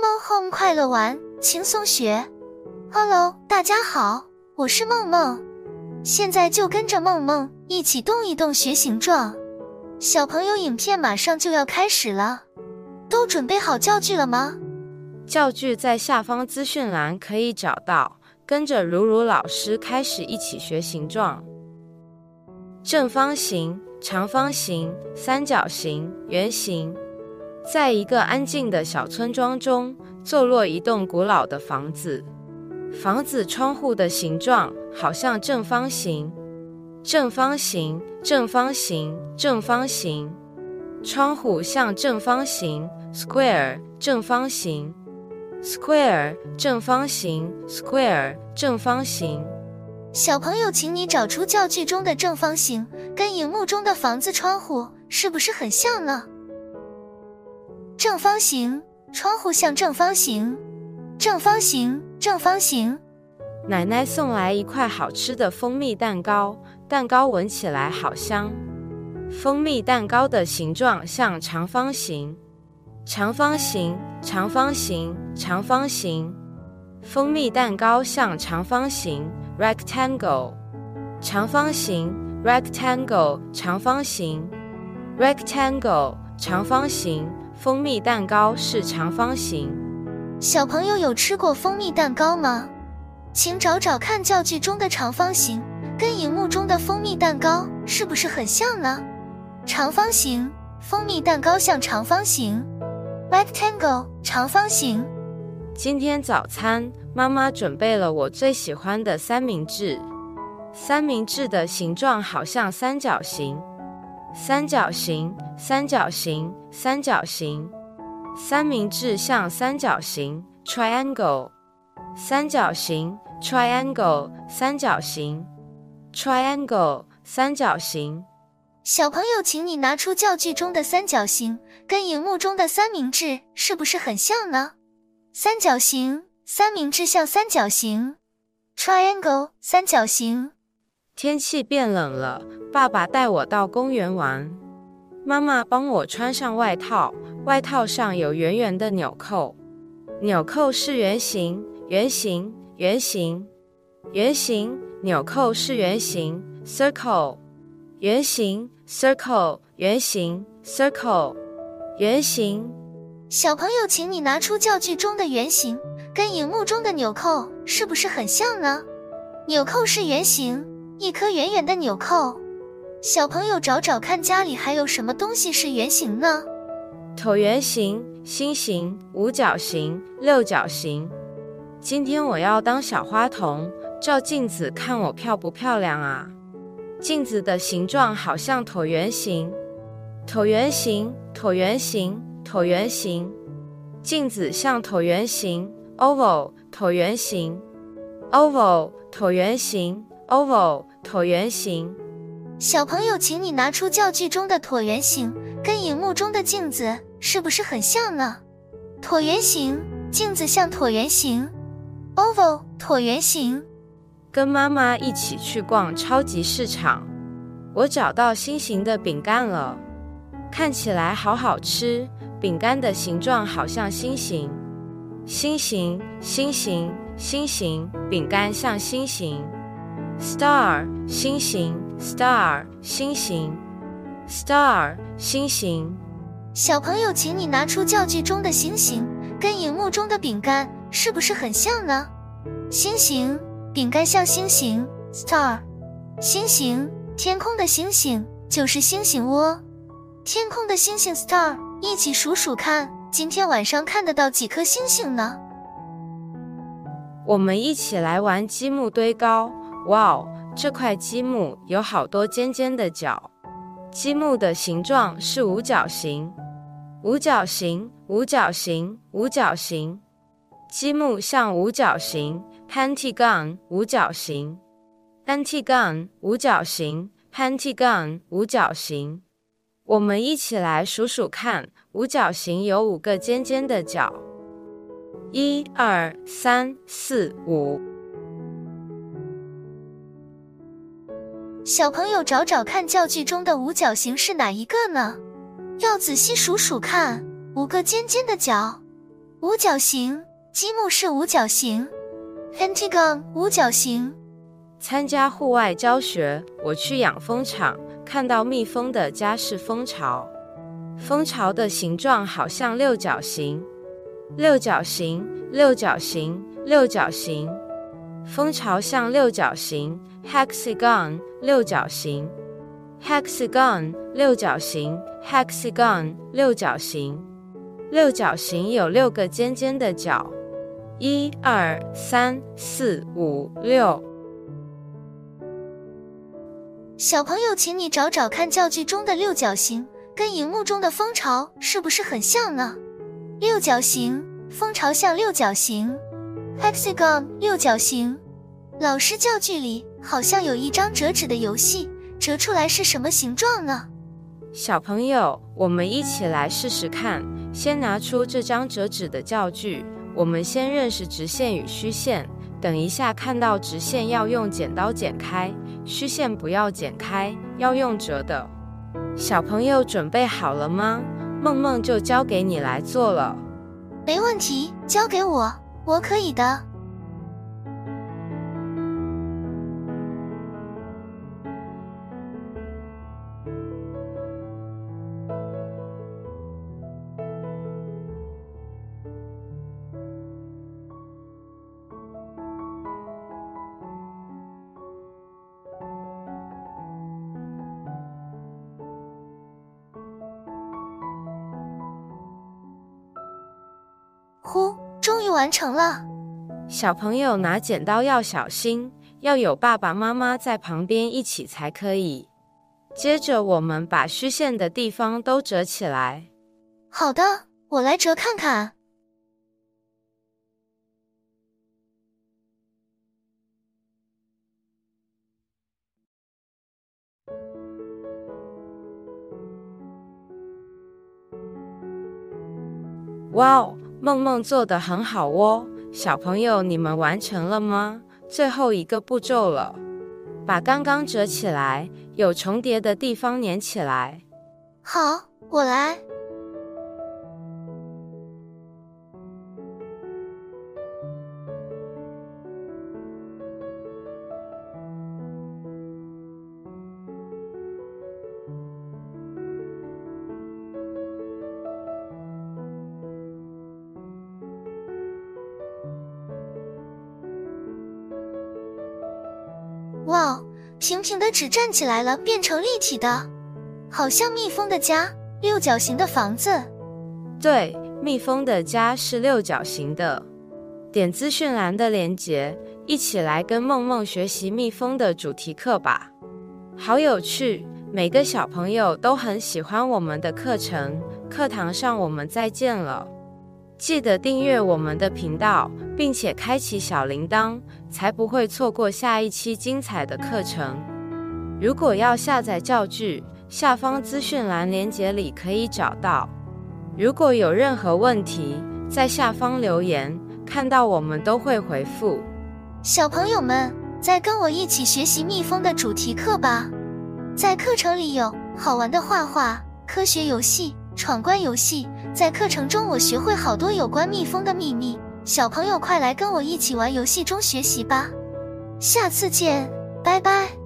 梦 Home 快乐玩轻松学，Hello，大家好，我是梦梦，现在就跟着梦梦一起动一动学形状。小朋友，影片马上就要开始了，都准备好教具了吗？教具在下方资讯栏可以找到，跟着如如老师开始一起学形状。正方形、长方形、三角形、圆形。在一个安静的小村庄中，坐落一栋古老的房子。房子窗户的形状好像正方形，正方形，正方形，正方形。窗户像正方形，square，正方形，square，正方形，square，正方形。小朋友，请你找出教具中的正方形，跟荧幕中的房子窗户是不是很像呢？正方形窗户像正方形，正方形正方形。奶奶送来一块好吃的蜂蜜蛋糕，蛋糕闻起来好香。蜂蜜蛋糕的形状像长方形，长方形长方形长方形。蜂蜜蛋糕像长方形，rectangle，长方形，rectangle 长方形，rectangle 长方形。蜂蜜蛋糕是长方形。小朋友有吃过蜂蜜蛋糕吗？请找找看教具中的长方形，跟荧幕中的蜂蜜蛋糕是不是很像呢？长方形，蜂蜜蛋糕像长方形，rectangle 长方形。今天早餐妈妈准备了我最喜欢的三明治，三明治的形状好像三角形。三角形，三角形，三角形，三明治像三角形，triangle，三角形，triangle，三角形，triangle，三角形。小朋友，请你拿出教具中的三角形，跟荧幕中的三明治是不是很像呢？三角形，三明治像三角形，triangle，三角形。天气变冷了。爸爸带我到公园玩，妈妈帮我穿上外套，外套上有圆圆的纽扣，纽扣是圆形，圆形，圆形，圆形，纽扣是圆形，circle，圆形，circle，圆形，circle，圆形。小朋友，请你拿出教具中的圆形，跟荧幕中的纽扣是不是很像呢？纽扣是圆形，一颗圆圆的纽扣。小朋友找找看，家里还有什么东西是圆形呢？椭圆形、心形、五角形、六角形。今天我要当小花童，照镜子看我漂不漂亮啊？镜子的形状好像椭圆形，椭圆形，椭圆形，椭圆形。镜子像椭圆形，oval，椭圆形，oval，椭圆形，oval，椭圆形。小朋友，请你拿出教具中的椭圆形，跟荧幕中的镜子是不是很像呢？椭圆形，镜子像椭圆形，oval，椭圆形。跟妈妈一起去逛超级市场，我找到心形的饼干了，看起来好好吃。饼干的形状好像心形，心形，心形，心形，饼干像心形。star，星形。star 星形，star 星星。小朋友，请你拿出教具中的星星，跟荧幕中的饼干是不是很像呢？星星，饼干像星星，star 星星，天空的星星就是星星窝，天空的星星 star，一起数数看，今天晚上看得到几颗星星呢？我们一起来玩积木堆高，哇哦！这块积木有好多尖尖的角，积木的形状是五角形，五角形，五角形，五角形。积木像五角形，pentagon，五角形，pentagon，五角形，pentagon，五角形。我们一起来数数看，五角形有五个尖尖的角，一二三四五。小朋友找找看，教具中的五角形是哪一个呢？要仔细数数看，五个尖尖的角，五角形，积木是五角形。Pentagon，五角形。参加户外教学，我去养蜂场，看到蜜蜂的家是蜂巢。蜂巢的形状好像六角形，六角形，六角形，六角形。蜂巢像六角形，hexagon，六角形，hexagon，六角形，hexagon，六角形。六角形有六个尖尖的角。一二三四五六，小朋友，请你找找看，教具中的六角形跟荧幕中的蜂巢是不是很像呢？六角形，蜂巢像六角形，hexagon 六角形。老师教具里好像有一张折纸的游戏，折出来是什么形状呢？小朋友，我们一起来试试看，先拿出这张折纸的教具。我们先认识直线与虚线，等一下看到直线要用剪刀剪开，虚线不要剪开，要用折的。小朋友准备好了吗？梦梦就交给你来做了。没问题，交给我，我可以的。呼，终于完成了。小朋友拿剪刀要小心，要有爸爸妈妈在旁边一起才可以。接着，我们把虚线的地方都折起来。好的，我来折看看。哇哦！梦梦做的很好哦，小朋友，你们完成了吗？最后一个步骤了，把刚刚折起来有重叠的地方粘起来。好，我来。平平的纸站起来了，变成立体的，好像蜜蜂的家，六角形的房子。对，蜜蜂的家是六角形的。点资讯栏的链接，一起来跟梦梦学习蜜蜂的主题课吧，好有趣，每个小朋友都很喜欢我们的课程。课堂上我们再见了。记得订阅我们的频道，并且开启小铃铛，才不会错过下一期精彩的课程。如果要下载教具，下方资讯栏链接里可以找到。如果有任何问题，在下方留言，看到我们都会回复。小朋友们，再跟我一起学习蜜蜂的主题课吧。在课程里有好玩的画画、科学游戏、闯关游戏。在课程中，我学会好多有关蜜蜂的秘密。小朋友，快来跟我一起玩游戏中学习吧！下次见，拜拜。